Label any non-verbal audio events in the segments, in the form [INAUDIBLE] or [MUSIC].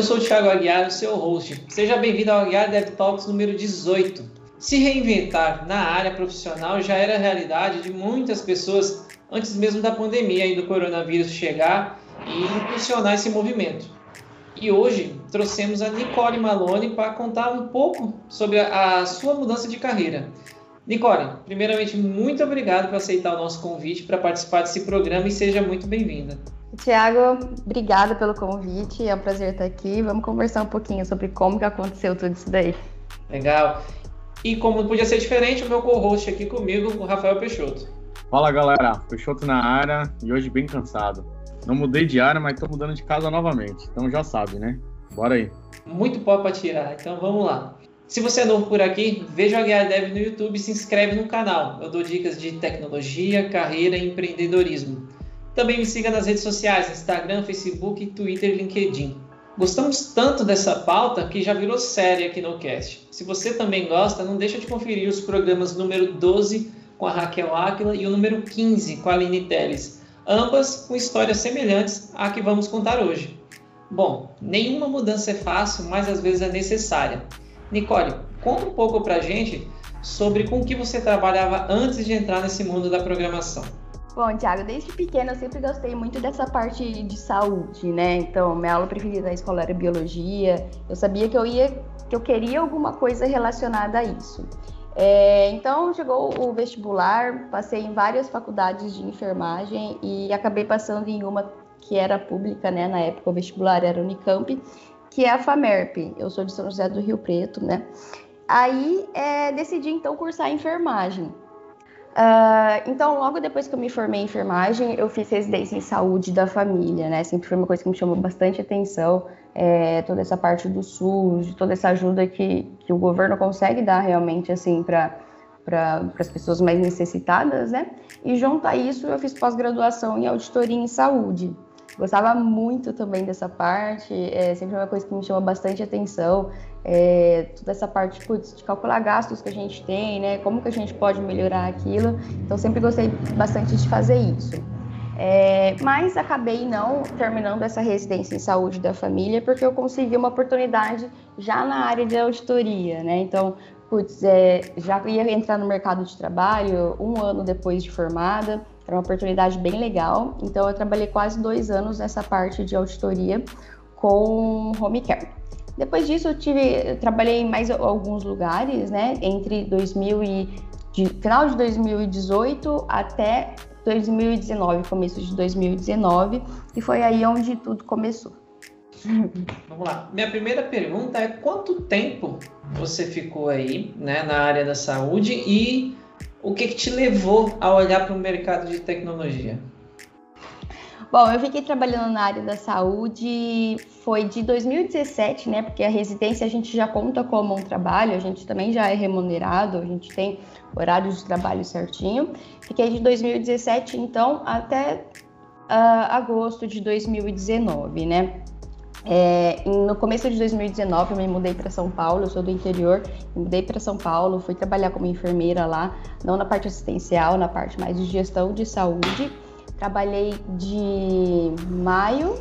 Eu sou o Thiago Aguiar, o seu host. Seja bem-vindo ao Aguiar Dev Talks número 18. Se reinventar na área profissional já era realidade de muitas pessoas antes mesmo da pandemia e do coronavírus chegar e impulsionar esse movimento. E hoje trouxemos a Nicole Malone para contar um pouco sobre a, a sua mudança de carreira. Nicole, primeiramente, muito obrigado por aceitar o nosso convite para participar desse programa e seja muito bem-vinda. Tiago, obrigada pelo convite, é um prazer estar aqui. Vamos conversar um pouquinho sobre como que aconteceu tudo isso daí. Legal. E como não podia ser diferente, o meu co-host aqui comigo, o Rafael Peixoto. Fala galera, Peixoto na área e hoje bem cansado. Não mudei de área, mas estou mudando de casa novamente, então já sabe, né? Bora aí. Muito pó para tirar, então vamos lá. Se você é novo por aqui, veja o HR Dev no YouTube e se inscreve no canal. Eu dou dicas de tecnologia, carreira e empreendedorismo. Também me siga nas redes sociais, Instagram, Facebook, Twitter e LinkedIn. Gostamos tanto dessa pauta que já virou série aqui no cast. Se você também gosta, não deixa de conferir os programas número 12 com a Raquel Áquila e o número 15 com a Aline Teles, ambas com histórias semelhantes à que vamos contar hoje. Bom, nenhuma mudança é fácil, mas às vezes é necessária. Nicole, conta um pouco pra gente sobre com que você trabalhava antes de entrar nesse mundo da programação. Bom, Thiago, desde pequena eu sempre gostei muito dessa parte de saúde, né? Então, minha aula preferida na escola era biologia. Eu sabia que eu ia, que eu queria alguma coisa relacionada a isso. É, então, chegou o vestibular, passei em várias faculdades de enfermagem e acabei passando em uma que era pública, né? Na época o vestibular era Unicamp, que é a FAMERP. Eu sou de São José do Rio Preto, né? Aí é, decidi então cursar enfermagem. Uh, então, logo depois que eu me formei em enfermagem, eu fiz residência em saúde da família, né? Sempre foi uma coisa que me chamou bastante atenção, é, toda essa parte do SUS, toda essa ajuda que, que o governo consegue dar realmente, assim, para para as pessoas mais necessitadas, né? E junto a isso, eu fiz pós-graduação em auditoria em saúde. Gostava muito também dessa parte, é sempre uma coisa que me chama bastante atenção, é, toda essa parte putz, de calcular gastos que a gente tem, né? Como que a gente pode melhorar aquilo. Então sempre gostei bastante de fazer isso. É, mas acabei não terminando essa residência em saúde da família porque eu consegui uma oportunidade já na área de auditoria, né? Então, putz, é, já ia entrar no mercado de trabalho um ano depois de formada, era uma oportunidade bem legal. Então, eu trabalhei quase dois anos nessa parte de auditoria com home care. Depois disso, eu tive, eu trabalhei em mais alguns lugares, né? Entre 2000 e de, final de 2018 até 2019, começo de 2019, e foi aí onde tudo começou. [LAUGHS] Vamos lá. Minha primeira pergunta é quanto tempo você ficou aí, né, na área da saúde e o que, que te levou a olhar para o mercado de tecnologia? Bom, eu fiquei trabalhando na área da saúde, foi de 2017, né? Porque a residência a gente já conta como um trabalho, a gente também já é remunerado, a gente tem horário de trabalho certinho. Fiquei de 2017, então, até uh, agosto de 2019, né? É, no começo de 2019 eu me mudei para São Paulo, eu sou do interior, me mudei para São Paulo, fui trabalhar como enfermeira lá, não na parte assistencial, na parte mais de gestão de saúde. Trabalhei de maio,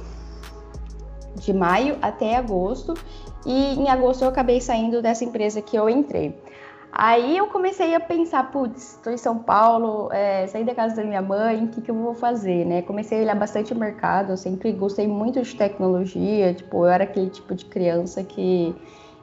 de maio até agosto, e em agosto eu acabei saindo dessa empresa que eu entrei. Aí eu comecei a pensar, putz, estou em São Paulo, é, saí da casa da minha mãe, o que, que eu vou fazer, né? Comecei a olhar bastante o mercado, eu sempre gostei muito de tecnologia, tipo, eu era aquele tipo de criança que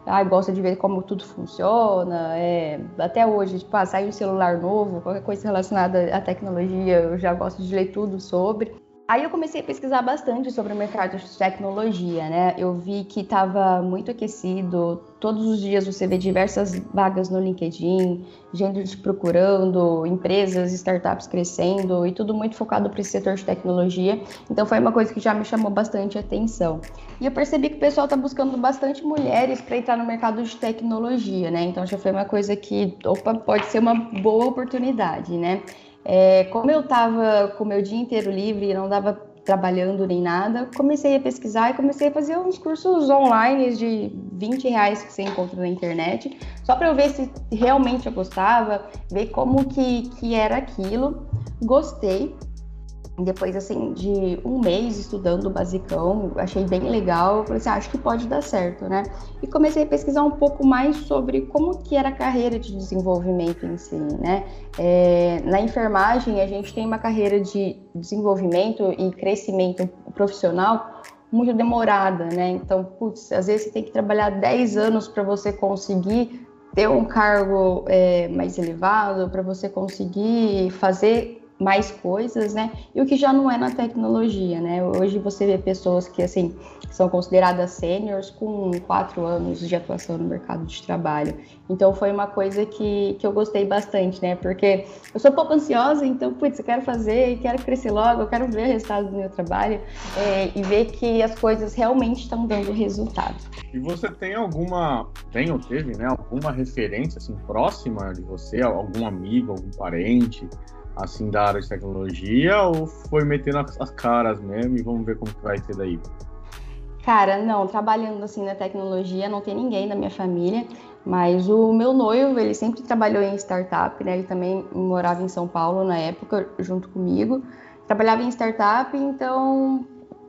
ah, gosta de ver como tudo funciona, é, até hoje, tipo, ah, sai um celular novo, qualquer coisa relacionada à tecnologia, eu já gosto de ler tudo sobre. Aí eu comecei a pesquisar bastante sobre o mercado de tecnologia, né? Eu vi que estava muito aquecido. Todos os dias você vê diversas vagas no LinkedIn, gente procurando, empresas, startups crescendo e tudo muito focado para esse setor de tecnologia. Então foi uma coisa que já me chamou bastante atenção. E eu percebi que o pessoal está buscando bastante mulheres para entrar no mercado de tecnologia, né? Então já foi uma coisa que, opa, pode ser uma boa oportunidade, né? É, como eu estava com o meu dia inteiro livre não dava trabalhando nem nada, comecei a pesquisar e comecei a fazer uns cursos online de 20 reais que você encontra na internet, só para eu ver se realmente eu gostava, ver como que, que era aquilo. Gostei. Depois assim de um mês estudando o basicão, achei bem legal, falei assim, ah, acho que pode dar certo, né? E comecei a pesquisar um pouco mais sobre como que era a carreira de desenvolvimento em si, né? É, na enfermagem a gente tem uma carreira de desenvolvimento e crescimento profissional muito demorada, né? Então, putz, às vezes você tem que trabalhar 10 anos para você conseguir ter um cargo é, mais elevado, para você conseguir fazer mais coisas, né? E o que já não é na tecnologia, né? Hoje você vê pessoas que, assim, são consideradas seniors com quatro anos de atuação no mercado de trabalho. Então, foi uma coisa que, que eu gostei bastante, né? Porque eu sou pouco ansiosa, então, putz, eu quero fazer, quero crescer logo, eu quero ver o resultado do meu trabalho é, e ver que as coisas realmente estão dando resultado. E você tem alguma, tem ou teve, né? Alguma referência, assim, próxima de você? Algum amigo, algum parente? Assim, da área de tecnologia ou foi metendo as caras mesmo e vamos ver como que vai ser daí? Cara, não, trabalhando assim na tecnologia, não tem ninguém da minha família, mas o meu noivo, ele sempre trabalhou em startup, né? Ele também morava em São Paulo na época, junto comigo. Trabalhava em startup, então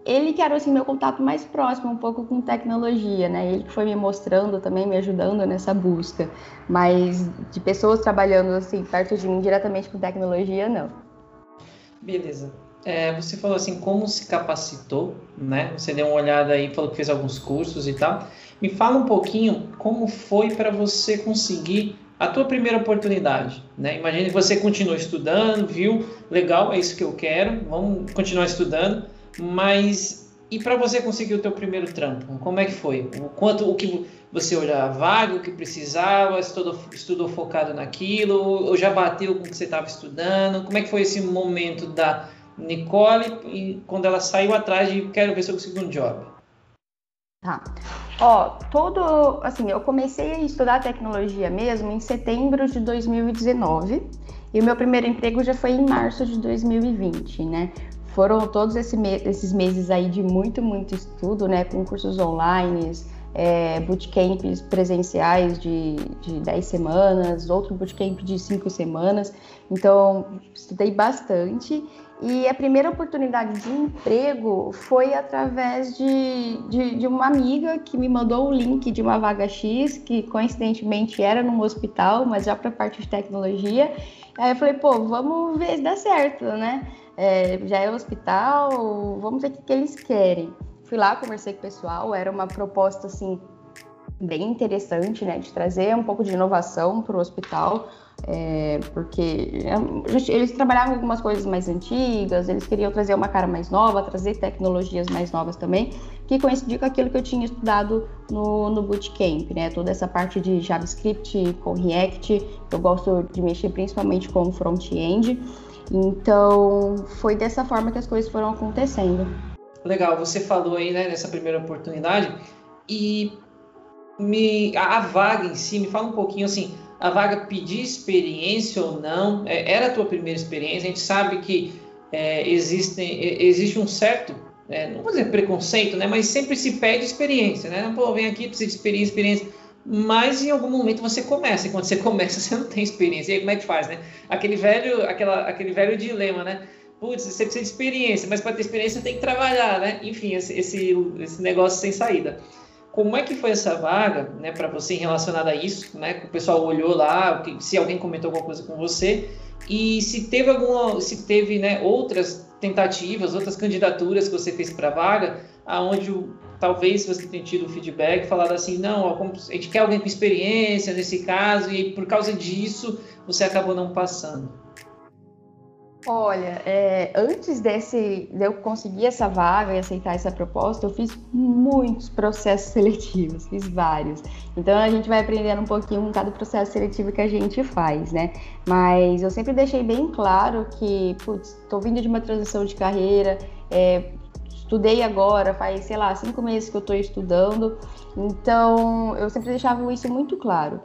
ele que era assim meu contato mais próximo um pouco com tecnologia, né? Ele que foi me mostrando também, me ajudando nessa busca. Mas de pessoas trabalhando assim perto de mim diretamente com tecnologia, não. Beleza. É, você falou assim como se capacitou, né? Você deu uma olhada aí, falou que fez alguns cursos e tal. Me fala um pouquinho como foi para você conseguir a tua primeira oportunidade, né? Imagine que você continuou estudando, viu, legal, é isso que eu quero, vamos continuar estudando mas e para você conseguir o teu primeiro trampo, como é que foi? O quanto o que você olhava vaga, o que precisava, estudou, estudou focado naquilo, ou já bateu com o que você estava estudando? Como é que foi esse momento da Nicole quando ela saiu atrás de quero ver se eu consigo um job? Tá. Ó, todo, assim, eu comecei a estudar tecnologia mesmo em setembro de 2019 e o meu primeiro emprego já foi em março de 2020, né? Foram todos esse me esses meses aí de muito, muito estudo, né, com cursos online, é, bootcamps presenciais de, de 10 semanas, outro bootcamp de 5 semanas. Então, estudei bastante. E a primeira oportunidade de emprego foi através de, de, de, uma amiga que me mandou o link de uma vaga X, que coincidentemente era num hospital, mas já para parte de tecnologia. Aí eu falei, pô, vamos ver se dá certo, né? É, já é hospital, vamos ver o que, que eles querem. Fui lá, conversei com o pessoal, era uma proposta assim bem interessante, né, de trazer um pouco de inovação para o hospital, é, porque é, eles trabalhavam algumas coisas mais antigas, eles queriam trazer uma cara mais nova, trazer tecnologias mais novas também, que coincidiu com aquilo que eu tinha estudado no, no Bootcamp, né, toda essa parte de JavaScript com React, eu gosto de mexer principalmente com front-end, então, foi dessa forma que as coisas foram acontecendo. Legal, você falou aí, né, nessa primeira oportunidade, e me, a, vaga em si, me fala um pouquinho assim, a vaga pedir experiência ou não, é, era a tua primeira experiência, a gente sabe que é, existe, existe um certo, é, não vou dizer preconceito, né, mas sempre se pede experiência, né, pô, vem aqui, precisa de experiência, experiência, mas em algum momento você começa, e quando você [LAUGHS] começa você não tem experiência, e aí como é que faz, né? Aquele velho, aquela, aquele velho dilema, né? Putz, você precisa de experiência, mas para ter experiência tem que trabalhar, né? Enfim, esse, esse, esse negócio sem saída. Como é que foi essa vaga, né, para você relacionada a isso, né? Que o pessoal olhou lá, se alguém comentou alguma coisa com você e se teve alguma, se teve, né, outras tentativas, outras candidaturas que você fez para a vaga, aonde o talvez você tenha tido feedback, falado assim, não, a gente quer alguém com experiência nesse caso, e por causa disso você acabou não passando. Olha, é, antes desse, de eu conseguir essa vaga e aceitar essa proposta, eu fiz muitos processos seletivos, fiz vários. Então a gente vai aprendendo um pouquinho cada processo seletivo que a gente faz, né? Mas eu sempre deixei bem claro que, putz, tô vindo de uma transição de carreira, é, estudei agora, faz, sei lá, cinco meses que eu estou estudando, então eu sempre deixava isso muito claro.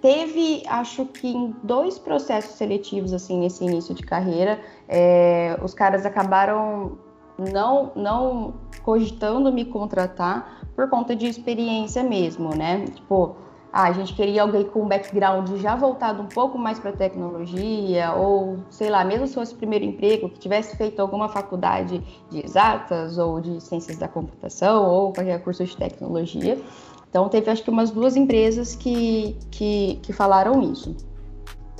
Teve, acho que em dois processos seletivos, assim, nesse início de carreira, é, os caras acabaram não, não cogitando me contratar por conta de experiência mesmo, né? Tipo, ah, a gente queria alguém com um background já voltado um pouco mais para tecnologia, ou sei lá, mesmo se fosse o primeiro emprego, que tivesse feito alguma faculdade de exatas ou de ciências da computação ou qualquer curso de tecnologia. Então, teve acho que umas duas empresas que, que, que falaram isso.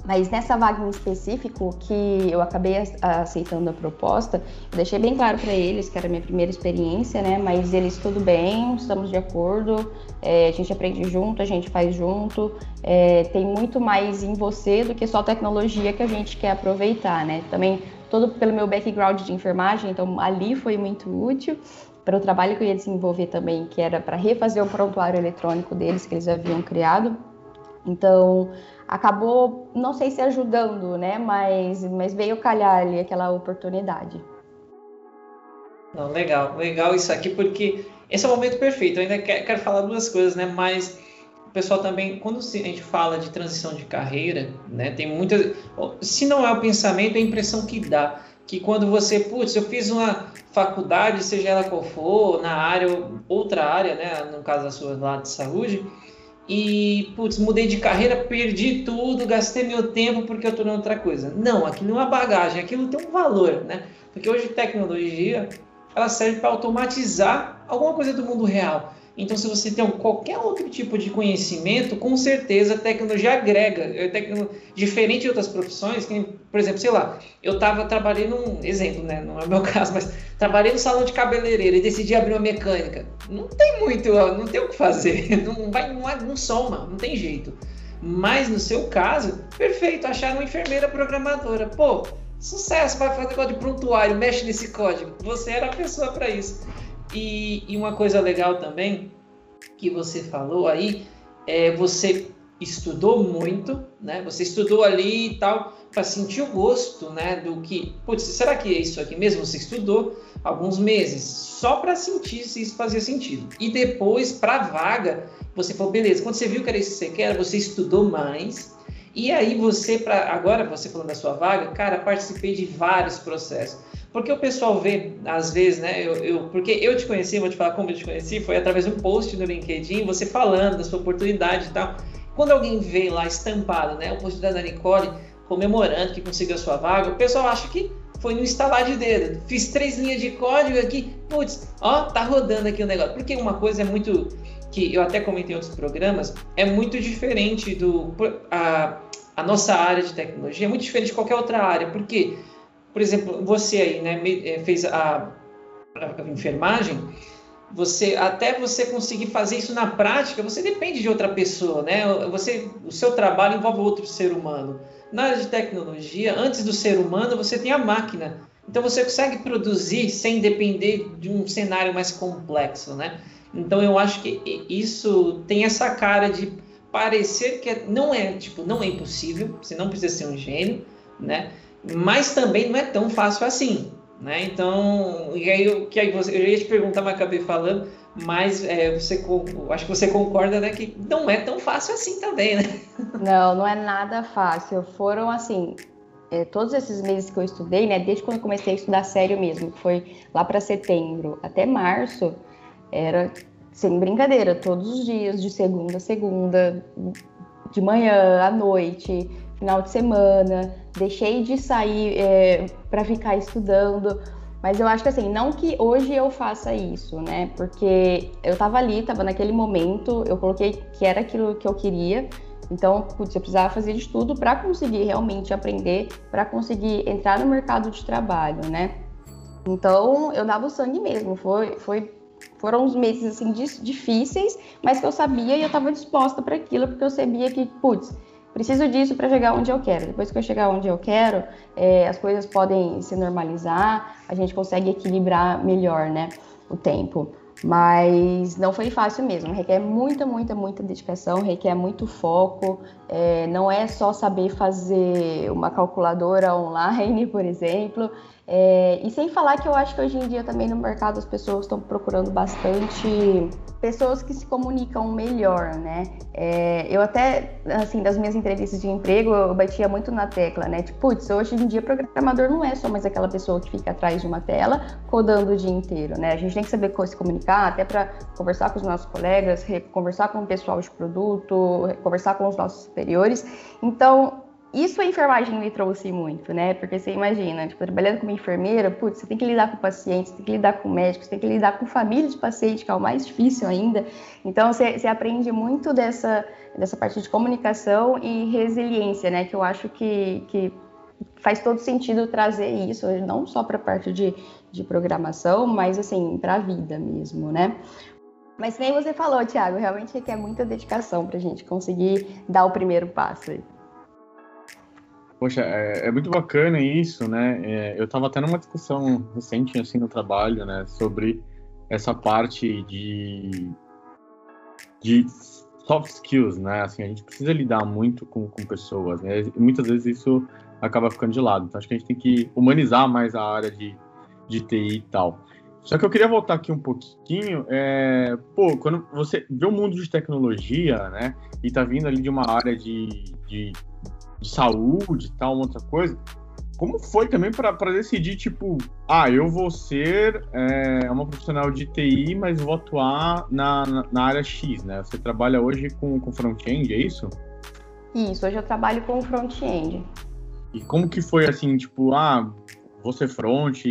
Mas nessa vaga em específico, que eu acabei aceitando a proposta, eu deixei bem claro para eles que era a minha primeira experiência, né? Mas eles, tudo bem, estamos de acordo, é, a gente aprende junto, a gente faz junto, é, tem muito mais em você do que só tecnologia que a gente quer aproveitar, né? Também todo pelo meu background de enfermagem, então ali foi muito útil para o trabalho que eu ia desenvolver também, que era para refazer o prontuário eletrônico deles que eles haviam criado. Então, acabou, não sei se ajudando, né? Mas, mas veio calhar ali aquela oportunidade. Não, legal, legal isso aqui, porque esse é o momento perfeito. Eu ainda quero, falar duas coisas, né? Mas o pessoal também, quando a gente fala de transição de carreira, né? Tem muita. Se não é o pensamento, é a impressão que dá. Que quando você, putz, eu fiz uma faculdade, seja ela qual for, na área, outra área, né? No caso da sua lá de saúde, e, putz, mudei de carreira, perdi tudo, gastei meu tempo porque eu estou em outra coisa. Não, aqui não é bagagem, aquilo tem um valor, né? Porque hoje tecnologia, ela serve para automatizar alguma coisa do mundo real. Então, se você tem qualquer outro tipo de conhecimento, com certeza a tecnologia agrega. É diferente de outras profissões, que, por exemplo, sei lá, eu estava trabalhando, um exemplo, né? Não é o meu [LAUGHS] caso, mas trabalhei no salão de cabeleireiro e decidi abrir uma mecânica. Não tem muito, não tem o que fazer. [LAUGHS] Não, vai, não, não soma, não tem jeito. Mas no seu caso, perfeito, achar uma enfermeira programadora. Pô, sucesso, vai fazer negócio de prontuário, mexe nesse código. Você era a pessoa para isso. E, e, uma coisa legal também que você falou aí é você estudou muito, né? Você estudou ali e tal para sentir o gosto, né? Do que, putz, será que é isso aqui mesmo? Você estudou alguns meses só para sentir se isso fazia sentido. E depois para vaga você falou, beleza? Quando você viu que era isso que você quer, você estudou mais. E aí você para agora você falando da sua vaga, cara, participei de vários processos. Porque o pessoal vê, às vezes, né? Eu, eu, porque eu te conheci, vou te falar como eu te conheci, foi através de um post no LinkedIn, você falando da sua oportunidade e tal. Quando alguém vê lá estampado, né? O post da Nicole comemorando que conseguiu a sua vaga, o pessoal acha que foi no instalar de dedo. Fiz três linhas de código aqui, putz, ó, tá rodando aqui o negócio. Porque uma coisa é muito que eu até comentei em outros programas, é muito diferente do a, a nossa área de tecnologia, é muito diferente de qualquer outra área. Por quê? Porque por exemplo, você aí, né, eh, fez a, a enfermagem, você até você conseguir fazer isso na prática, você depende de outra pessoa, né? Você, o seu trabalho envolve outro ser humano. Na área de tecnologia, antes do ser humano, você tem a máquina. Então você consegue produzir sem depender de um cenário mais complexo, né? Então eu acho que isso tem essa cara de parecer que é, não é tipo não é impossível, você não precisa ser um gênio, né? Mas também não é tão fácil assim. Né? Então, e aí, que aí você, eu ia te perguntar, mas acabei falando, mas é, você, acho que você concorda né, que não é tão fácil assim também, né? [LAUGHS] Não, não é nada fácil. Foram assim, é, todos esses meses que eu estudei, né, desde quando eu comecei a estudar sério mesmo, foi lá para setembro até março, era sem brincadeira, todos os dias, de segunda a segunda, de manhã à noite, final de semana, deixei de sair é, para ficar estudando. Mas eu acho que assim, não que hoje eu faça isso, né? Porque eu tava ali, tava naquele momento, eu coloquei que era aquilo que eu queria. Então, putz, eu precisava fazer de tudo para conseguir realmente aprender, para conseguir entrar no mercado de trabalho, né? Então, eu dava o sangue mesmo. Foi, foi, foram uns meses assim difíceis, mas que eu sabia e eu estava disposta para aquilo, porque eu sabia que, putz, preciso disso para chegar onde eu quero. Depois que eu chegar onde eu quero, é, as coisas podem se normalizar, a gente consegue equilibrar melhor, né, o tempo. Mas não foi fácil mesmo, requer muita, muita, muita dedicação, requer muito foco. É, não é só saber fazer uma calculadora online, [LAUGHS] por exemplo, É, e sem falar que eu acho que hoje em dia também no mercado as pessoas estão procurando bastante pessoas que se comunicam melhor, né? É, eu até, assim, das minhas entrevistas de emprego, eu batia muito na tecla, né? Tipo, putz, hoje em dia programador não é só mais aquela pessoa que fica atrás de uma tela codando o dia inteiro, né? A gente tem que saber se comunicar, até para conversar com os nossos colegas, conversar com o pessoal de produto, conversar com os nossos superiores. Então, isso a enfermagem me trouxe muito, né? Porque você imagina, tipo, trabalhando como enfermeira, putz, você tem que lidar com pacientes, tem que lidar com médicos, tem que lidar com família de paciente, que é o mais difícil ainda. Então, você, você aprende muito dessa, dessa parte de comunicação e resiliência, né? Que eu acho que, que faz todo sentido trazer isso, não só para a parte de, de programação, mas, assim, para a vida mesmo, né? Mas nem você falou, Thiago, realmente requer muita dedicação para a gente conseguir dar o primeiro passo aí. Poxa, é, é, muito bacana isso, né? É, eu estava até numa discussão recente, assim, no trabalho, né? Sobre essa parte de, de soft skills, né? Assim, a gente precisa lidar muito com, com pessoas, né? E muitas vezes isso acaba ficando de lado. Então, acho que a gente tem que humanizar mais a área de, de TI e tal. Só que eu queria voltar aqui um pouquinho. É, pô, quando você vê o mundo de tecnologia, né? E tá vindo ali de uma área de, de de saúde e tal, outra coisa. Como foi também para decidir, tipo, ah, eu vou ser é, uma profissional de TI, mas vou atuar na, na, na área X, né? Você trabalha hoje com, com front-end, é isso? Isso, hoje eu trabalho com front-end. E como que foi assim, tipo, ah, vou ser front,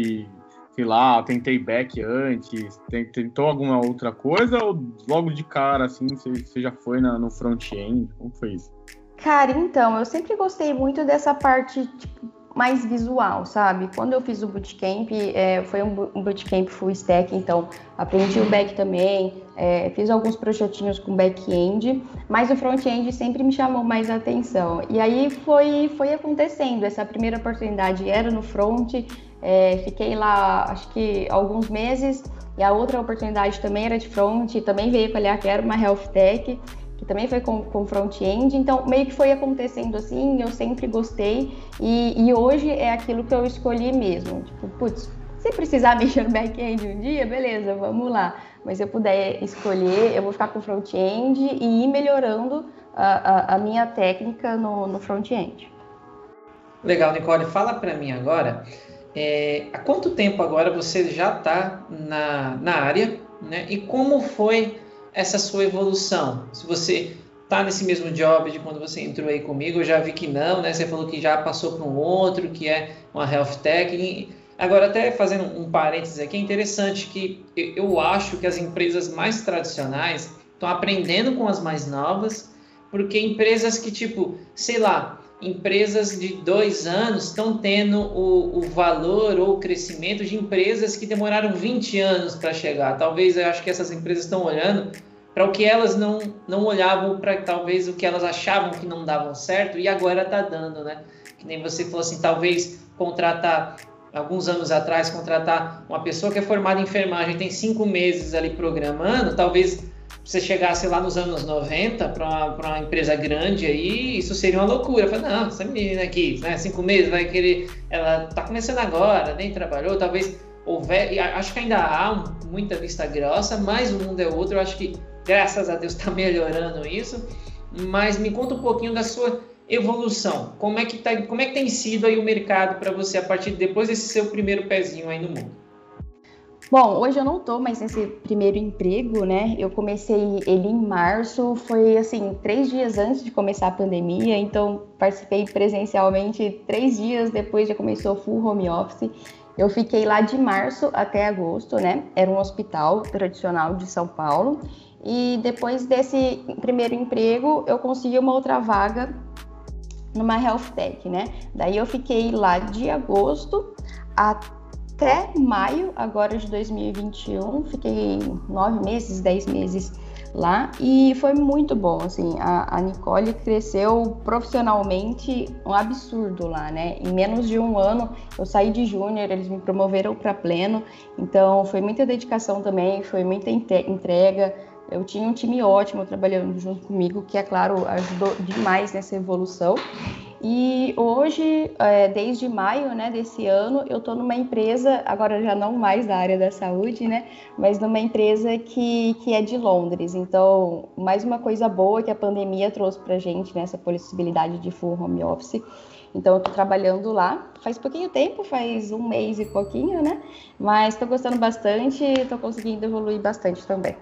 sei lá, tentei back antes, tentou alguma outra coisa ou logo de cara, assim, você, já foi na, no front-end? Como foi isso? Cara, então, eu sempre gostei muito dessa parte tipo, mais visual, sabe? Quando eu fiz o bootcamp, é, foi um, bootcamp full stack, então aprendi o back também, é, fiz alguns projetinhos com back-end, mas o front-end sempre me chamou mais atenção. E aí foi, foi acontecendo, essa primeira oportunidade era no front, é, fiquei lá acho que alguns meses, e a outra oportunidade também era de front, também veio com a que era uma health tech, que também foi com, com front-end, então meio que foi acontecendo assim, eu sempre gostei, e, e hoje é aquilo que eu escolhi mesmo. Tipo, putz, se precisar [LAUGHS] mexer no back-end um dia, beleza, vamos lá. Mas se eu puder escolher, eu vou ficar com front-end e ir melhorando a, a, a minha técnica no, no front-end. Legal, Nicole, fala para mim agora, é, há quanto tempo agora você já está na, na área, né? E como foi essa sua evolução? Se você tá nesse mesmo job de quando você entrou aí comigo, eu já vi que não, né? Você falou que já passou para um outro, que é uma health tech. Agora, até fazendo um parênteses aqui, é interessante que eu acho que as empresas mais tradicionais estão aprendendo com as mais novas, porque empresas que, tipo, sei lá, empresas de dois anos estão tendo o, o, valor ou o crescimento de empresas que demoraram 20 anos para chegar. Talvez eu acho que essas empresas estão olhando para o que elas não, não olhavam para talvez o que elas achavam que não davam certo e agora está dando, né? Que nem você falou assim, talvez contratar alguns anos atrás contratar uma pessoa que é formada em enfermagem tem cinco meses ali programando, talvez você chegasse lá nos anos 90 para uma, uma, empresa grande aí, isso seria uma loucura. Falei, não, essa menina aqui, né, cinco meses, vai querer. Ela está começando agora, nem trabalhou, talvez houver. Acho que ainda há muita vista grossa, mas o mundo é outro. Eu acho que, graças a Deus, está [LAUGHS] melhorando isso. Mas me conta um pouquinho da sua evolução. Como é que, tá, como é que tem sido aí o mercado para você a partir de depois desse seu primeiro pezinho aí no mundo? Bom, hoje eu não tô mais nesse primeiro emprego, né? Eu comecei ele em março, foi assim, três dias antes de começar a pandemia, então participei presencialmente três dias depois já começou full home office. Eu fiquei lá de março até agosto, né? Era um hospital tradicional de São Paulo. E depois desse primeiro emprego, eu consegui uma outra vaga numa health tech, né? Daí eu fiquei lá de agosto até até maio agora de 2021. Fiquei nove meses, dez meses lá e foi muito bom. Assim, a, a Nicole cresceu profissionalmente um absurdo lá, né? Em menos de um ano eu saí de júnior, eles me promoveram para pleno. Então foi muita dedicação também, foi muita entrega. Eu tinha um time ótimo trabalhando junto comigo, que é claro ajudou demais nessa evolução. E hoje, é, desde maio né, desse ano, eu estou numa empresa, agora já não mais da área da saúde, né? Mas numa empresa que, que é de Londres. Então, mais uma coisa boa que a pandemia trouxe para a gente, né, essa possibilidade de full home office. Então, eu estou trabalhando lá. Faz pouquinho tempo, faz um mês e pouquinho, né? Mas estou gostando bastante estou conseguindo evoluir bastante também.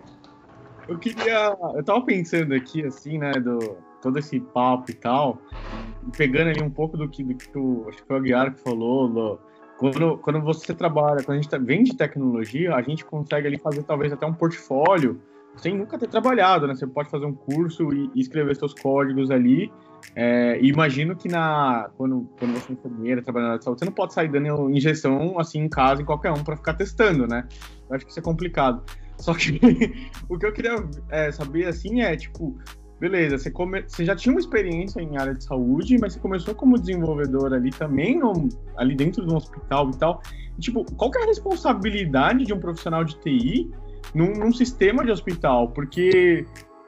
Eu queria. Eu tava pensando aqui, assim, né, do todo esse papo e tal, pegando ali um pouco do que, do que tu, acho que foi o Aguiar que falou, Lô, quando, quando você trabalha, quando a gente tá, vem de tecnologia, a gente consegue ali fazer talvez até um portfólio sem nunca ter trabalhado, né? Você pode fazer um curso e, e escrever seus códigos ali. É, imagino que na quando, quando você é enfermeira, trabalhando na saúde, você não pode sair dando injeção assim em casa em qualquer um para ficar testando, né? Eu acho que isso é complicado. Só que [LAUGHS] o que eu queria é, saber assim é tipo beleza, você, come... você já tinha uma experiência em área de saúde, mas você começou como desenvolvedor ali também, no... ali dentro do hospital e tal. E, tipo, qual que é a responsabilidade de um profissional de TI num, num sistema de hospital? Porque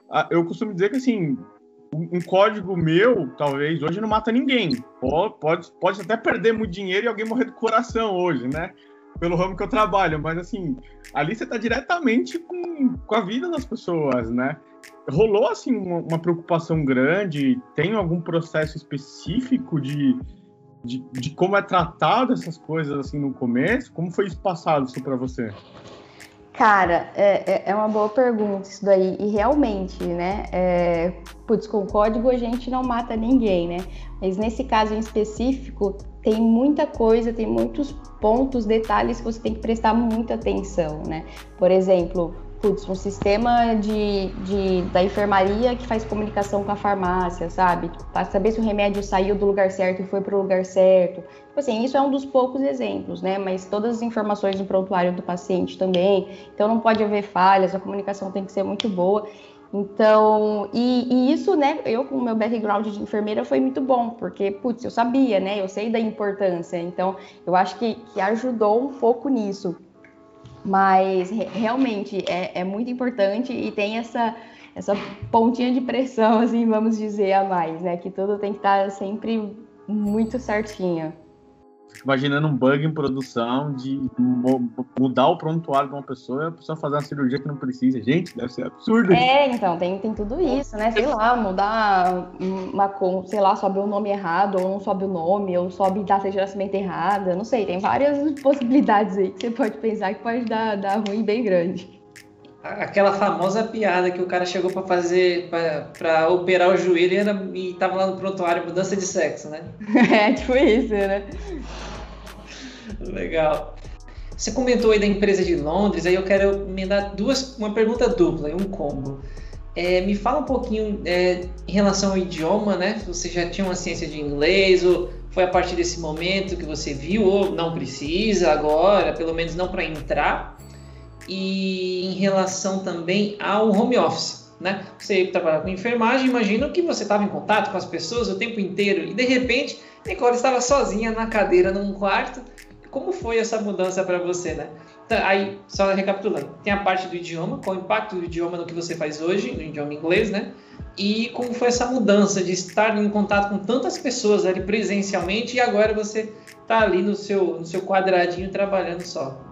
a... eu costumo dizer que, assim, um código meu, talvez, hoje não mata ninguém. Pode, pode, pode até perder muito dinheiro e alguém morrer do coração hoje, né? Pelo ramo que eu trabalho, mas assim, ali você está diretamente com, com a vida das pessoas, né? rolou assim uma, uma, preocupação grande? Tem algum processo específico de, de, de, como é tratado essas coisas assim no começo? Como foi isso passado isso para você? Cara, é, é, é, uma boa pergunta isso daí. E realmente, né? É, putz, com código a gente não mata ninguém, né? Mas nesse caso em específico, tem muita coisa, tem muitos pontos, detalhes que você tem que prestar muita atenção, né? Por exemplo, putz, um sistema de, de, da enfermaria que faz comunicação com a farmácia, sabe? Para saber se o remédio saiu do lugar certo e foi para o lugar certo. Tipo assim, isso é um dos poucos exemplos, né? Mas todas as informações do prontuário do paciente também. Então não pode haver falhas, a comunicação tem que ser muito boa. Então, e, e, isso, né, eu com o meu background de enfermeira foi muito bom, porque, putz, eu sabia, né, eu sei da importância, então eu acho que, que ajudou um pouco nisso. Mas realmente é, é muito importante e tem essa, essa pontinha de pressão, [LAUGHS] assim, vamos dizer, a mais, né? Que tudo tem que estar sempre muito certinho imaginando um bug em produção de mudar o prontuário de uma pessoa e a pessoa fazer uma cirurgia que não precisa. Gente, deve ser absurdo. É, então, tem, tem tudo isso, né? Sei lá, mudar uma sei lá, sobe o nome errado, ou não sobe o nome, ou sobe data de nascimento errada, não sei, tem várias possibilidades aí que você pode pensar que pode dar, dar ruim bem grande. Aquela famosa piada que o cara chegou para fazer, para operar o joelho e, era, e tava lá no prontuário, mudança de sexo, né? [LAUGHS] É, tipo isso, né? Legal. Você comentou aí da empresa de Londres, aí eu quero me dar duas, uma pergunta dupla, um combo. É, me fala um pouquinho é, em relação ao idioma, né? Você já tinha uma ciência de inglês, ou foi a partir desse momento que você viu, ou não precisa agora, pelo menos não para entrar? E em relação também ao home office, né? Você trabalha com enfermagem, imagino que você estava em contato com as pessoas o tempo inteiro e de repente Nicole estava sozinha na cadeira num quarto como foi essa mudança para você, né? Então, aí, só recapitulando, tem a parte do idioma, qual o impacto do idioma no que você faz hoje, no idioma inglês, né? E como foi essa mudança de estar em contato com tantas pessoas ali presencialmente e agora você tá ali no seu, no seu quadradinho trabalhando só.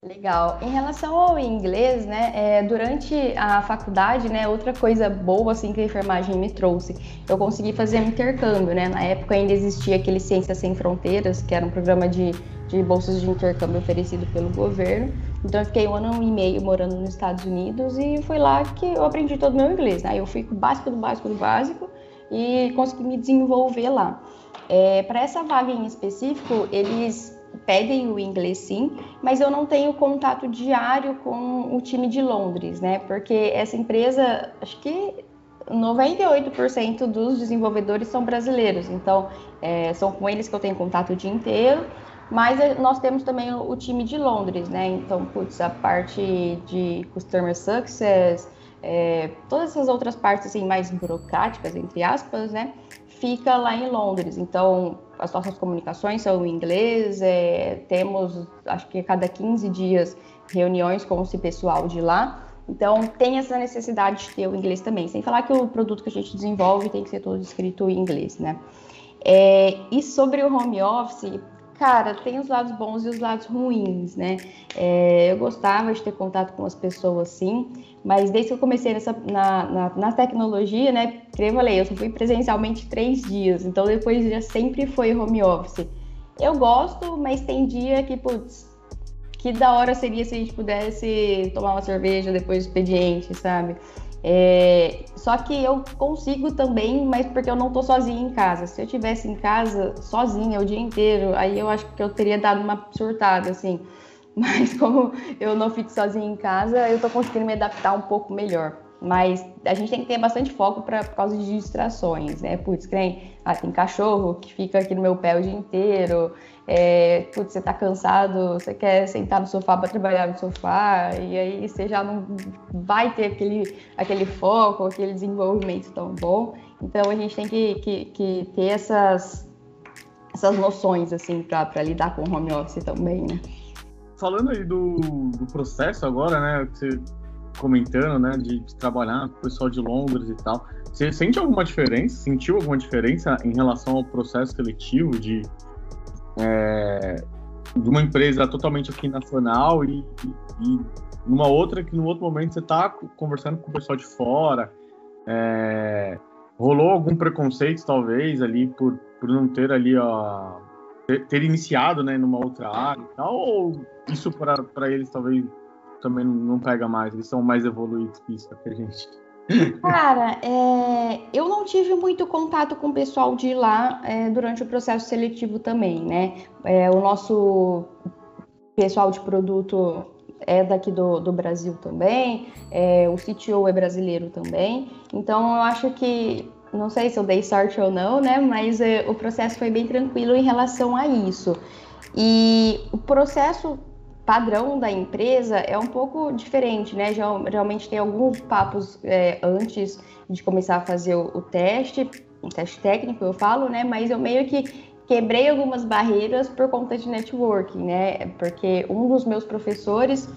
Legal. Em relação ao inglês, né, é, durante a faculdade, né, outra coisa boa assim que a enfermagem me trouxe, eu consegui fazer um intercâmbio, né. Na época ainda existia aquele Ciências Sem Fronteiras, que era um programa de, de bolsas de intercâmbio oferecido pelo governo. Então eu fiquei um ano e meio morando nos Estados Unidos e foi lá que eu aprendi todo o meu inglês. Né? Eu fui com o básico do básico do básico e consegui me desenvolver lá. É, Para essa vaga em específico, eles pedem o inglês sim, mas eu não tenho contato diário com o time de Londres, né? Porque essa empresa, acho que 98% dos desenvolvedores são brasileiros, então é, são com eles que eu tenho contato o dia inteiro. Mas é, nós temos também o, time de Londres, né? Então, putz, a parte de Customer Success, é, todas essas outras partes assim mais burocráticas, entre aspas, né? Fica lá em Londres. Então, as nossas comunicações são em inglês, é, temos, acho que a cada 15 dias, reuniões com esse pessoal de lá. Então, tem essa necessidade de ter o inglês também. Sem falar que o produto que a gente desenvolve tem que ser todo escrito em inglês, né? É, e sobre o home office, cara, tem os lados bons e os lados ruins, né? É, eu gostava de ter contato com as pessoas, sim, mas desde que eu comecei nessa, na, na, na tecnologia, né? Creio eu só fui presencialmente três dias, então depois já sempre foi home office. Eu gosto, mas tem dia que, putz, que da hora seria se a gente pudesse tomar uma cerveja depois do expediente, sabe? É, só que eu consigo também, mas porque eu não tô sozinha em casa. Se eu tivesse em casa sozinha o dia inteiro, aí eu acho que eu teria dado uma surtada, assim. [LAUGHS] Mas como eu não fico sozinha em casa, eu tô conseguindo me adaptar um pouco melhor. Mas a gente tem que ter bastante foco pra, por causa de distrações, né? Putz, tem, ah, tem cachorro que fica aqui no meu pé o dia inteiro. É, putz, você tá cansado, você quer sentar no sofá para trabalhar no sofá, e aí você já não vai ter aquele, aquele foco, aquele desenvolvimento tão bom. Então a gente tem que, que, que ter essas, essas noções, assim, para lidar com o home office também, né? Falando aí do, do processo agora, né, você comentando, né, de, de trabalhar com o pessoal de Londres e tal, você sente alguma diferença, sentiu alguma diferença em relação ao processo seletivo de é, de uma empresa totalmente aqui nacional e, e, numa outra que no outro momento você está conversando com o pessoal de fora. É, rolou algum preconceito, talvez, ali, por, por não ter ali, ó, ter, ter iniciado, né, numa outra área e tal, ou isso para eles talvez também não pega mais, eles são mais evoluídos que isso que a gente. [LAUGHS] Cara, é, eu não tive muito contato com o pessoal de lá é, durante o processo seletivo também, né? É, o nosso pessoal de produto é daqui do, do Brasil também, é, o CTO é brasileiro também, então eu acho que, não sei se eu dei sorte ou não, né? Mas é, o processo foi bem tranquilo em relação a isso. E o processo padrão da empresa é um pouco diferente, né? Geralmente tem alguns papos é, antes de começar a fazer o, o teste, o teste técnico, eu falo, né? Mas eu meio que quebrei algumas barreiras por conta de networking, né? Porque um dos meus professores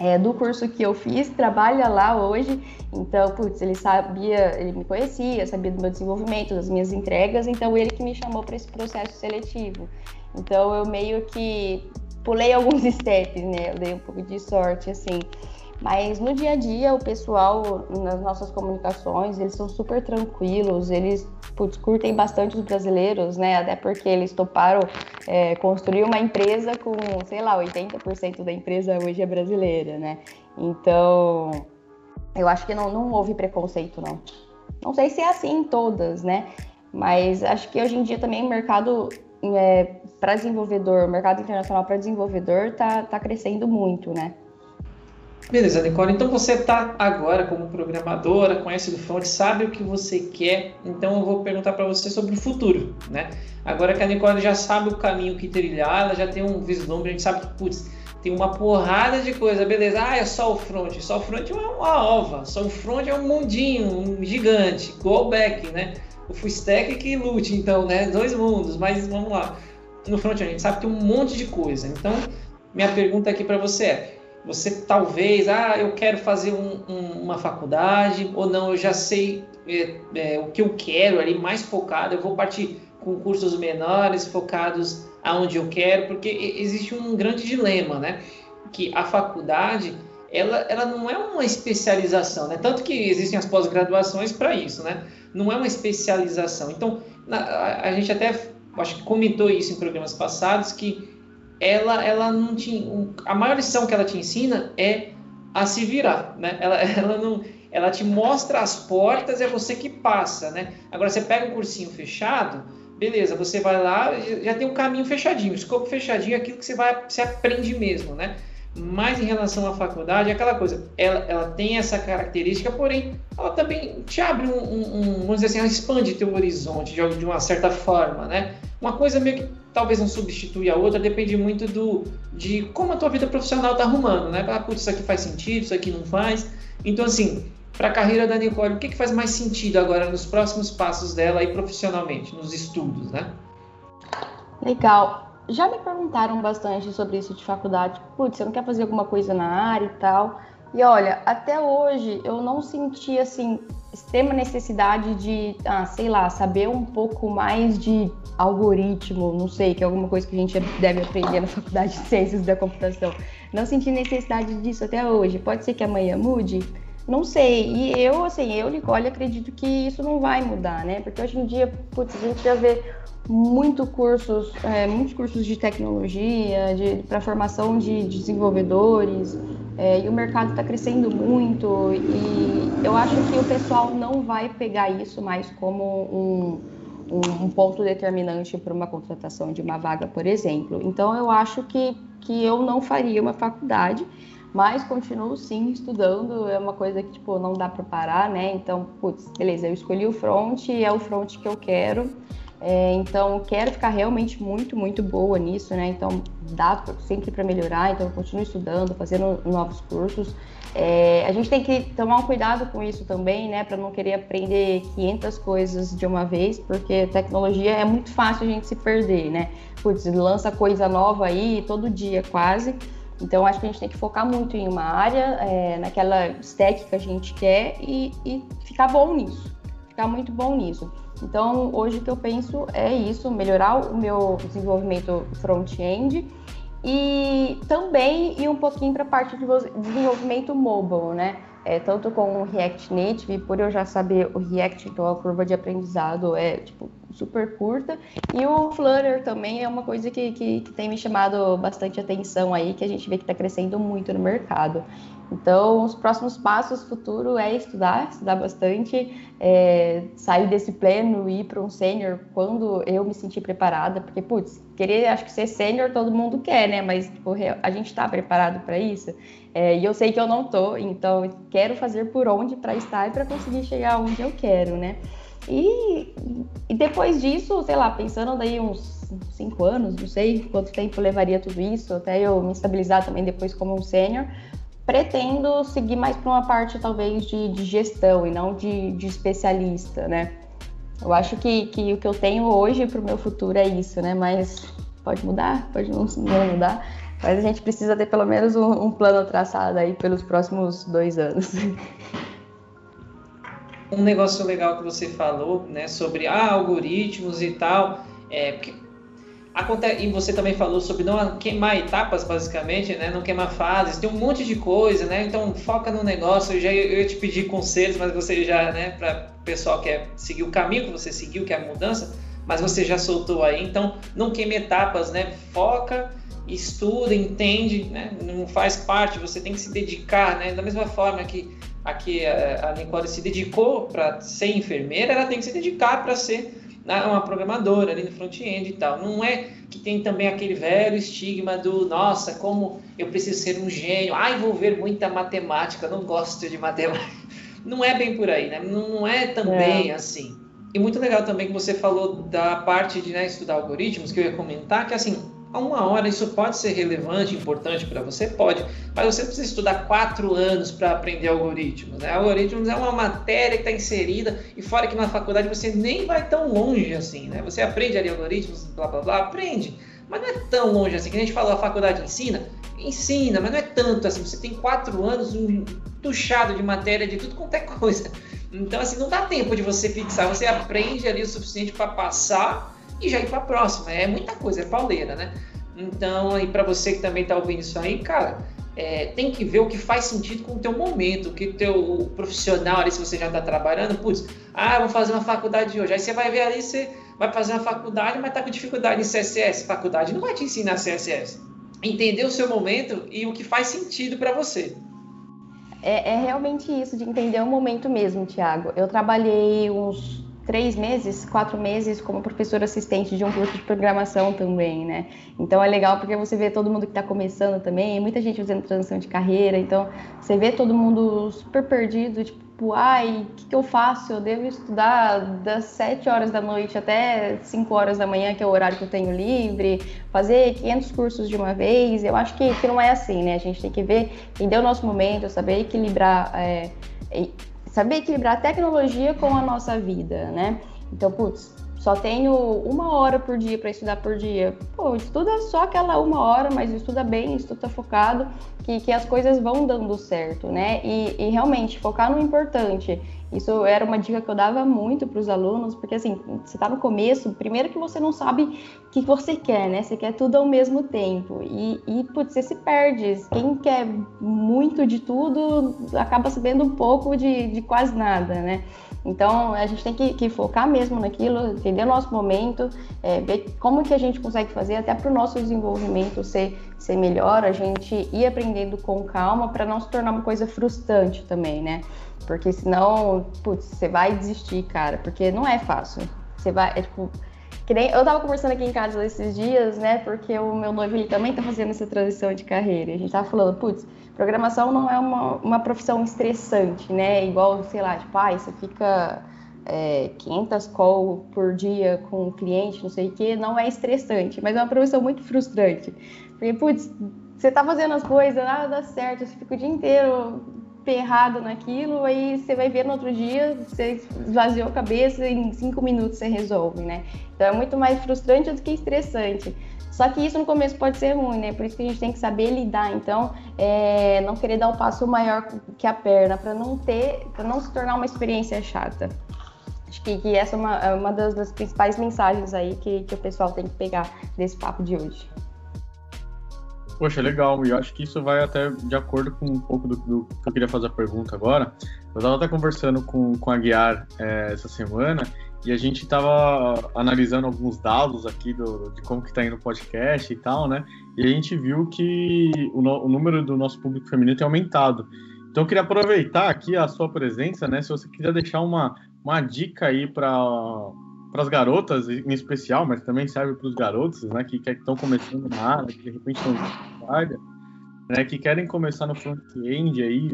é, do curso que eu fiz trabalha lá hoje, então, putz, ele sabia, ele me conhecia, sabia do meu desenvolvimento, das minhas entregas, então ele que me chamou para esse processo seletivo. Então, eu meio que pulei alguns [LAUGHS] steps, né? Eu dei um pouco de sorte, assim. Mas no dia a dia, o pessoal, nas nossas comunicações, eles são super tranquilos, eles putz, curtem bastante os brasileiros, né? Até porque eles toparam é, construir uma empresa com, sei lá, 80% da empresa hoje é brasileira, né? Então, eu acho que não, não houve preconceito, não. Não sei se é assim em todas, né? Mas acho que hoje em dia também o mercado é, para desenvolvedor, o mercado internacional para desenvolvedor está tá crescendo muito, né? Beleza, Nicole. Então você está agora como programadora, conhece do front, sabe o que você quer. Então eu vou perguntar para você sobre o futuro, né? Agora que a Nicole já sabe o caminho que trilhar, ela já tem um vislumbre, a gente sabe que, putz, tem uma porrada de coisa, beleza? Ah, é só o front. Só o front é uma ova. Só o front é um mundinho, um gigante, go back, né? o full stack que lute, então, né? Dois mundos, mas vamos lá. No front a gente sabe que tem um monte de coisa. Então, minha pergunta aqui para você é: você talvez, ah, eu quero fazer um, um, uma faculdade, ou não, eu já sei é, é, o que eu quero ali, mais focado, eu vou partir com cursos menores, focados aonde eu quero, porque existe um grande dilema, né? Que a faculdade ela, ela não é uma especialização, né? Tanto que existem as pós-graduações para isso, né? Não é uma especialização. Então, na, a, a, gente até acho que comentou isso em programas passados que ela, ela não tinha a maior lição que ela te ensina é a se virar, né? Ela, [LAUGHS] ela não ela te mostra as portas, é você que passa, né? Agora você pega um cursinho fechado, beleza, você vai lá, já tem um caminho fechadinho, o escopo fechadinho é aquilo que você vai, você aprende mesmo, né? Mas em relação à faculdade, aquela coisa, ela, ela tem essa característica, porém, ela também te abre um, um, um vamos dizer assim, ela expande teu horizonte de, de, uma certa forma, né? Uma coisa meio que talvez não substitui a outra, depende muito do de como a tua vida profissional tá arrumando, né? Ah, putz, isso aqui faz sentido, isso aqui não faz. Então, assim, para a carreira da Nicole, o que, que faz mais sentido agora nos próximos passos dela aí profissionalmente, nos estudos, né? Legal já me perguntaram bastante sobre isso de faculdade. Putz, você não quer fazer alguma coisa na área e tal? E olha, até hoje eu não senti assim extrema necessidade de, ah, sei lá, saber um pouco mais de algoritmo, não sei, que é alguma coisa que a gente deve aprender na faculdade de ciências da computação. Não senti necessidade disso até hoje. Pode ser que amanhã mude? Não sei. E eu, assim, eu, Nicole, acredito que isso não vai mudar, né? Porque hoje em dia, putz, a gente já vê muito cursos, é, muitos cursos de tecnologia, de, para formação de, de desenvolvedores, é, e o mercado está crescendo muito, e eu acho que o pessoal não vai pegar isso mais como um, um, um ponto determinante para uma contratação de uma vaga, por exemplo. Então, eu acho que, que eu não faria uma faculdade, mas continuo sim estudando, é uma coisa que tipo não dá para parar, né? Então, putz, beleza, eu escolhi o front, é o front que eu quero. É, então, quero ficar realmente muito, muito boa nisso, né? Então, dá sempre para melhorar, então eu continuo estudando, fazendo novos cursos. É, a gente tem que tomar um cuidado com isso também, né? Para não querer aprender 500 coisas de uma vez, porque tecnologia é muito fácil a gente se perder, né? Putz, lança coisa nova aí todo dia quase. Então, acho que a gente tem que focar muito em uma área, é, naquela stack que a gente quer e, e ficar bom nisso. Ficar muito bom nisso. Então, hoje o que eu penso é isso, melhorar o meu desenvolvimento front-end e também ir um pouquinho para a parte de desenvolvimento mobile, né? É, tanto com o React Native, por eu já saber o React, então a curva de aprendizado é tipo super curta. E o Flutter também é uma coisa que, que, que tem me chamado bastante atenção aí, que a gente vê que está crescendo muito no mercado. Então, os próximos passos futuro é estudar, estudar bastante, é, sair desse pleno e ir para um sênior quando eu me sentir preparada, porque, putz, querer, acho que ser sênior todo mundo quer, né? Mas tipo, a gente está preparado para isso? É, e eu sei que eu não tô, então quero fazer por onde para estar e para conseguir chegar onde eu quero, né? E, e depois disso, sei lá, pensando daí uns cinco anos, não sei quanto tempo levaria tudo isso, até eu me estabilizar também depois como um sênior, pretendo seguir mais para uma parte talvez de, de gestão e não de, de, especialista, né? Eu acho que, que o que eu tenho hoje para o meu futuro é isso, né? Mas pode mudar, pode não, mudar. Mas a gente precisa ter pelo menos um, um plano traçado aí pelos próximos dois anos. [LAUGHS] Um negócio legal que você falou, né, sobre ah, algoritmos e tal, é porque Acontece, e você também falou sobre não queimar etapas, basicamente, né? Não queimar fases, tem um monte de coisa, né? Então foca no negócio. Eu já eu te pedir conselhos, mas você já, né? Para pessoal que quer seguir o caminho que você seguiu, que é a mudança, mas você já soltou aí. Então não queime etapas, né? Foca, estuda, entende, né? Não faz parte. Você tem que se dedicar, né? Da mesma forma que aqui a, a Nicole se dedicou para ser enfermeira, ela tem que se dedicar para ser uma programadora ali no front-end e tal. Não é que tem também aquele velho estigma do, nossa, como eu preciso ser um gênio, ah, envolver muita matemática, não gosto de matemática. [LAUGHS] Não é bem por aí, né? Não é também é. assim. E muito legal também que você falou da parte de né, estudar algoritmos, que eu ia comentar, que assim, a uma hora isso pode ser relevante, importante para você? Pode, mas você precisa estudar quatro anos para aprender algoritmos. Né? Algoritmos é uma matéria que está inserida e fora que na faculdade você nem vai tão longe assim. Né? Você aprende ali algoritmos, blá blá blá, aprende, mas não é tão longe assim. Que a gente falou, a faculdade ensina, ensina, mas não é tanto assim. Você tem quatro anos um tuchado de matéria de tudo quanto é coisa. Então, assim, não dá tempo de você fixar. Você aprende ali o suficiente para passar e já ir para a próxima. É muita coisa, é pauleira, né? Então, e para você que também está ouvindo isso aí, cara, é, tem que ver o que faz sentido com o teu momento, o que o teu profissional ali, se você já está trabalhando, putz, ah, vou fazer uma faculdade hoje. Aí você vai ver ali, você vai fazer uma faculdade, mas está com dificuldade em CSS. Faculdade não vai te ensinar CSS. Entender o seu momento e o que faz sentido para você. É, é, realmente isso, de entender o momento mesmo, Tiago. Eu trabalhei uns três meses, quatro meses como professora assistente de um curso de programação também, né? Então é legal porque você vê todo mundo que está começando também, muita gente fazendo transição de carreira, então você vê todo mundo super perdido, tipo, ai, o que, que, eu faço? Eu devo estudar das sete horas da noite até cinco horas da manhã, que é o horário que eu tenho livre, fazer 500 cursos de uma vez. Eu acho que, que não é assim, né? A gente tem que ver, entender o nosso momento, saber equilibrar. É, saber equilibrar a tecnologia com a nossa vida, né? Então, putz, só tenho uma hora por dia para estudar por dia. Pô, estuda só aquela uma hora, mas estuda bem, estuda focado, que, que as coisas vão dando certo, né? E, e realmente focar no importante. Isso era uma dica que eu dava muito para os alunos, porque assim, você está no começo, primeiro que você não sabe o que você quer, né? Você quer tudo ao mesmo tempo. E, e putz, você se perde. Quem quer muito de tudo acaba sabendo um pouco de, de quase nada, né? Então a gente tem que, que, focar mesmo naquilo, entender o nosso momento, é, ver como que a gente consegue fazer até para o nosso desenvolvimento ser, ser melhor, a gente ir aprendendo com calma para não se tornar uma coisa frustrante também, né? Porque senão, putz, você vai desistir, cara, porque não é fácil. Você vai, é tipo, que nem, eu tava conversando aqui em casa esses dias, né? Porque o meu noivo ele também tá fazendo essa transição de carreira. A gente tava falando, putz, programação não é uma, uma profissão estressante, né? Igual, sei lá, tipo, ah, você fica é, 500 calls por dia com o cliente, não sei o quê, não é estressante, mas é uma profissão muito frustrante. Porque, putz, você tá fazendo as coisas, nada dá certo, você fica o dia inteiro ferrado naquilo, aí você vai ver no outro dia, você esvaziou a cabeça em cinco minutos você resolve, né? Então é muito mais frustrante do que estressante. Só que isso no começo pode ser ruim, né? Por isso que a gente tem que saber lidar. Então, é, não querer dar o um passo maior que a perna, para não ter, para não se tornar uma experiência chata. Acho que, que essa é uma, é uma das, das, principais mensagens aí que, que o pessoal tem que pegar desse papo de hoje. Poxa, legal. E eu acho que isso vai até de acordo com um pouco do, do que eu queria fazer a pergunta agora. Eu estava até conversando com, com a Guiar é, essa semana e a gente estava analisando alguns dados aqui do, de como que está indo o podcast e tal, né? E a gente viu que o, no, o número do nosso público feminino tem aumentado. Então eu queria aproveitar aqui a sua presença, né? Se você quiser deixar uma, uma dica aí para para as garotas em especial, mas também serve para os garotos, né, que estão começando na área, que de repente estão né, que querem começar no front-end aí,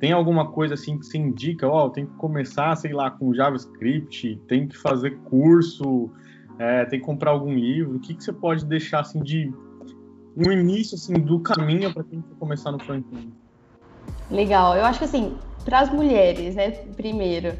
tem alguma coisa assim que se indica, ó, oh, tem que começar, sei lá, com JavaScript, tem que fazer curso, é, tem que comprar algum livro, o que, que você pode deixar assim de um início assim do caminho para quem quer começar no front-end? Legal, eu acho que assim, para as mulheres, né, primeiro,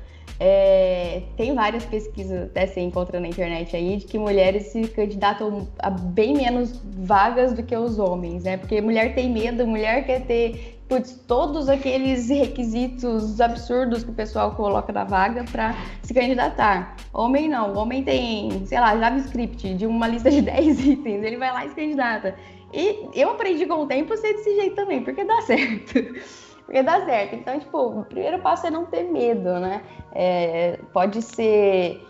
é, tem várias pesquisas até você encontra na internet aí de que mulheres se candidatam a bem menos vagas do que os homens, né? Porque mulher tem medo, mulher quer ter putz, todos aqueles requisitos absurdos que o pessoal coloca na vaga para se candidatar. Homem não, o homem tem, sei lá, JavaScript de uma lista de [LAUGHS] 10 itens, ele vai lá e se candidata. E eu aprendi com o tempo ser desse jeito também, porque dá certo porque dá certo. Então, tipo, o primeiro passo é não ter medo, né? É, pode ser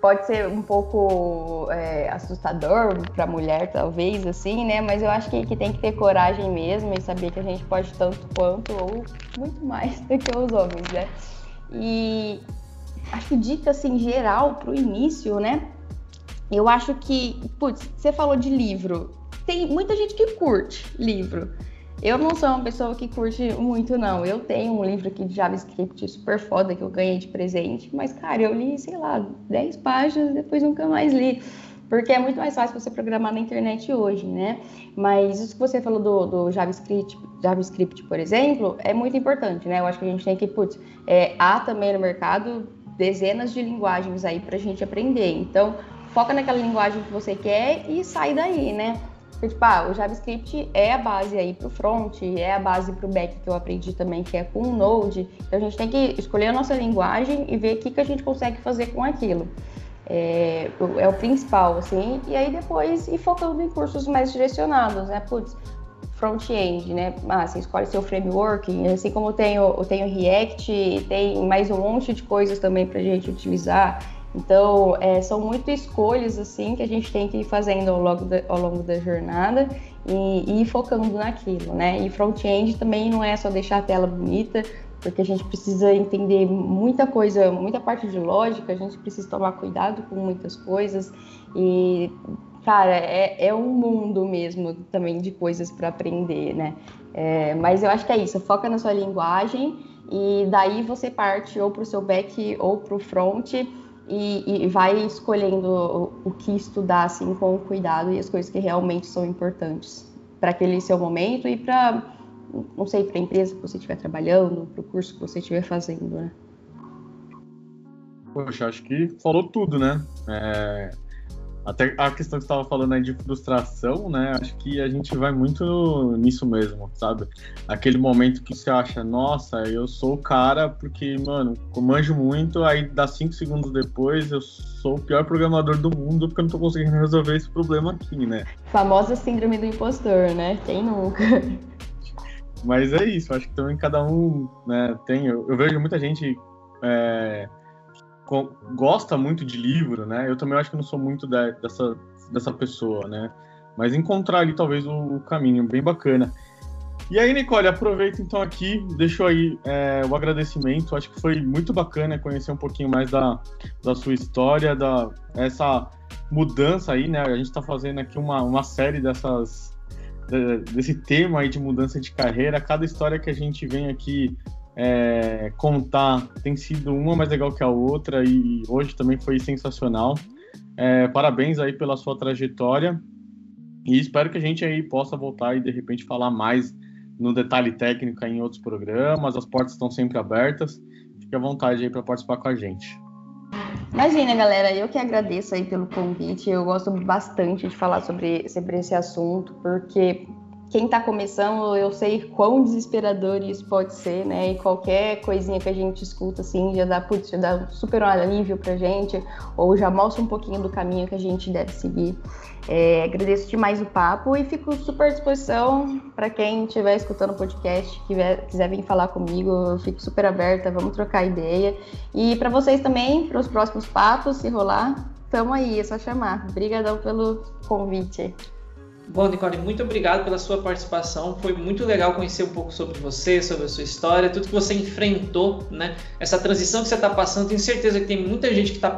pode ser um pouco é, assustador para mulher, talvez, assim, né? Mas eu acho que, que, tem que ter coragem mesmo e saber que a gente pode tanto quanto ou muito mais [LAUGHS] do que os homens, né? E acho que dica, assim, geral para o início, né? Eu acho que, putz, você falou de livro. Tem muita gente que curte livro. Eu não sou uma pessoa que curte muito, não. Eu tenho um livro aqui de JavaScript super foda que eu ganhei de presente, mas, cara, eu li, sei lá, 10 páginas depois nunca mais li. Porque é muito mais fácil você programar na internet hoje, né? Mas isso que você falou do, do JavaScript, JavaScript, por exemplo, é muito importante, né? Eu acho que a gente tem que, putz, é, há também no mercado dezenas de linguagens aí para a gente aprender. Então, foca naquela linguagem que você quer e sai daí, né? Porque, tipo, ah, o JavaScript é a base aí para o front, é a base para o back que eu aprendi também, que é com o Node. Então a gente tem que escolher a nossa linguagem e ver o que, que a gente consegue fazer com aquilo. É, é o principal, assim. E aí depois ir focando em cursos mais direcionados, né? Putz, front-end, né? Ah, você escolhe seu framework, assim como eu tenho, eu tenho React, tem mais um monte de coisas também para gente utilizar. Então, é, são muitas escolhas assim que a gente tem que ir fazendo ao longo da, ao longo da jornada e, e ir focando naquilo, né? E front-end também não é só deixar a tela bonita, porque a gente precisa entender muita coisa, muita parte de lógica, a gente precisa tomar cuidado com muitas coisas e, cara, é, é um mundo mesmo também de coisas para aprender, né? É, mas eu acho que é isso, foca na sua linguagem e daí você parte ou para o seu back ou para o front e, e vai escolhendo o, o, que estudar assim com cuidado e as coisas que realmente são importantes para aquele seu momento e para não sei para a empresa que você estiver trabalhando, para o curso que você estiver fazendo, né? Poxa, acho que falou tudo, né? É, Até a questão que você estava falando aí de frustração, né? Acho que a gente vai muito nisso mesmo, sabe? Aquele momento que você acha, nossa, eu sou o cara porque, mano, eu manjo muito, aí dá cinco segundos depois eu sou o pior programador do mundo porque eu não tô conseguindo resolver esse problema aqui, né? Famosa síndrome do impostor, né? Quem nunca? Mas é isso, acho que também cada um né, tem. Eu, eu vejo muita gente. É, gosta muito de livro, né? Eu também acho que não sou muito da, dessa, dessa pessoa, né? Mas encontrar ali talvez o, o, caminho, bem bacana. E aí, Nicole, aproveita então aqui, deixou aí é, o agradecimento. Acho que foi muito bacana conhecer um pouquinho mais da, da sua história, da essa mudança aí, né? A gente está fazendo aqui uma, uma série dessas desse tema aí de mudança de carreira. Cada história que a gente vem aqui é, contar tem sido uma mais legal que a outra e hoje também foi sensacional. É, parabéns aí pela sua trajetória e espero que a gente aí possa voltar e de repente falar mais no detalhe técnico em outros programas. As portas estão sempre abertas. Fique à vontade aí para participar com a gente. Imagina, galera, eu que agradeço aí pelo convite. Eu gosto bastante de falar sobre, sobre esse assunto, porque quem está começando, eu sei quão desesperador isso pode ser, né? E qualquer coisinha que a gente escuta, assim, já dá, putz, já dá um super alívio pra gente, ou já mostra um pouquinho do caminho que a gente deve seguir. É, agradeço demais o papo e fico super à disposição para quem estiver escutando o podcast, quiser, quiser vir falar comigo, eu fico super aberta, vamos trocar ideia. E para vocês também, para os próximos papos, se rolar, estamos aí, é só chamar. Obrigadão pelo convite. Bom, Nicole, muito obrigado pela sua participação. Foi muito legal conhecer um pouco sobre você, sobre a sua história, tudo que você enfrentou, né? Essa transição que você está passando. Tenho certeza que tem muita gente que está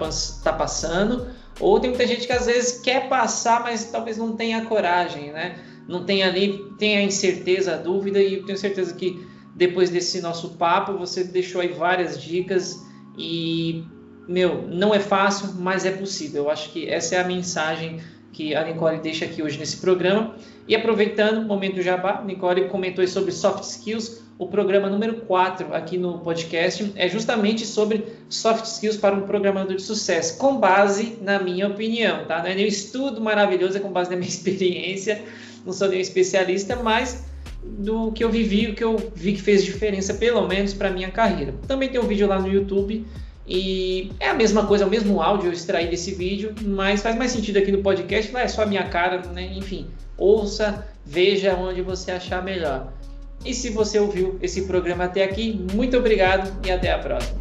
tá passando, ou tem muita gente que às vezes quer passar, mas talvez não tenha coragem, né? Não tem ali, tem a incerteza, a dúvida, e tenho certeza que depois desse nosso papo você deixou aí várias dicas e meu, não é fácil, mas é possível. Eu acho que essa é a mensagem que a Nicole deixa aqui hoje nesse programa. E aproveitando o momento do jabá, Nicole comentou sobre soft skills. O programa número 4 aqui no podcast é justamente sobre soft skills para um programador de sucesso, com base na minha opinião, tá? Não é nenhum estudo maravilhoso, é com base na minha [LAUGHS] experiência. Não sou nenhum especialista, mas do que eu vivi, o que eu vi que fez diferença, pelo menos para minha carreira. Também tem um vídeo lá no YouTube e é a mesma coisa, é o mesmo áudio eu extraí desse vídeo, mas faz mais sentido aqui no podcast, é só a minha cara, né? Enfim, ouça, veja onde você achar melhor. E se você ouviu esse programa até aqui, muito obrigado e até a próxima.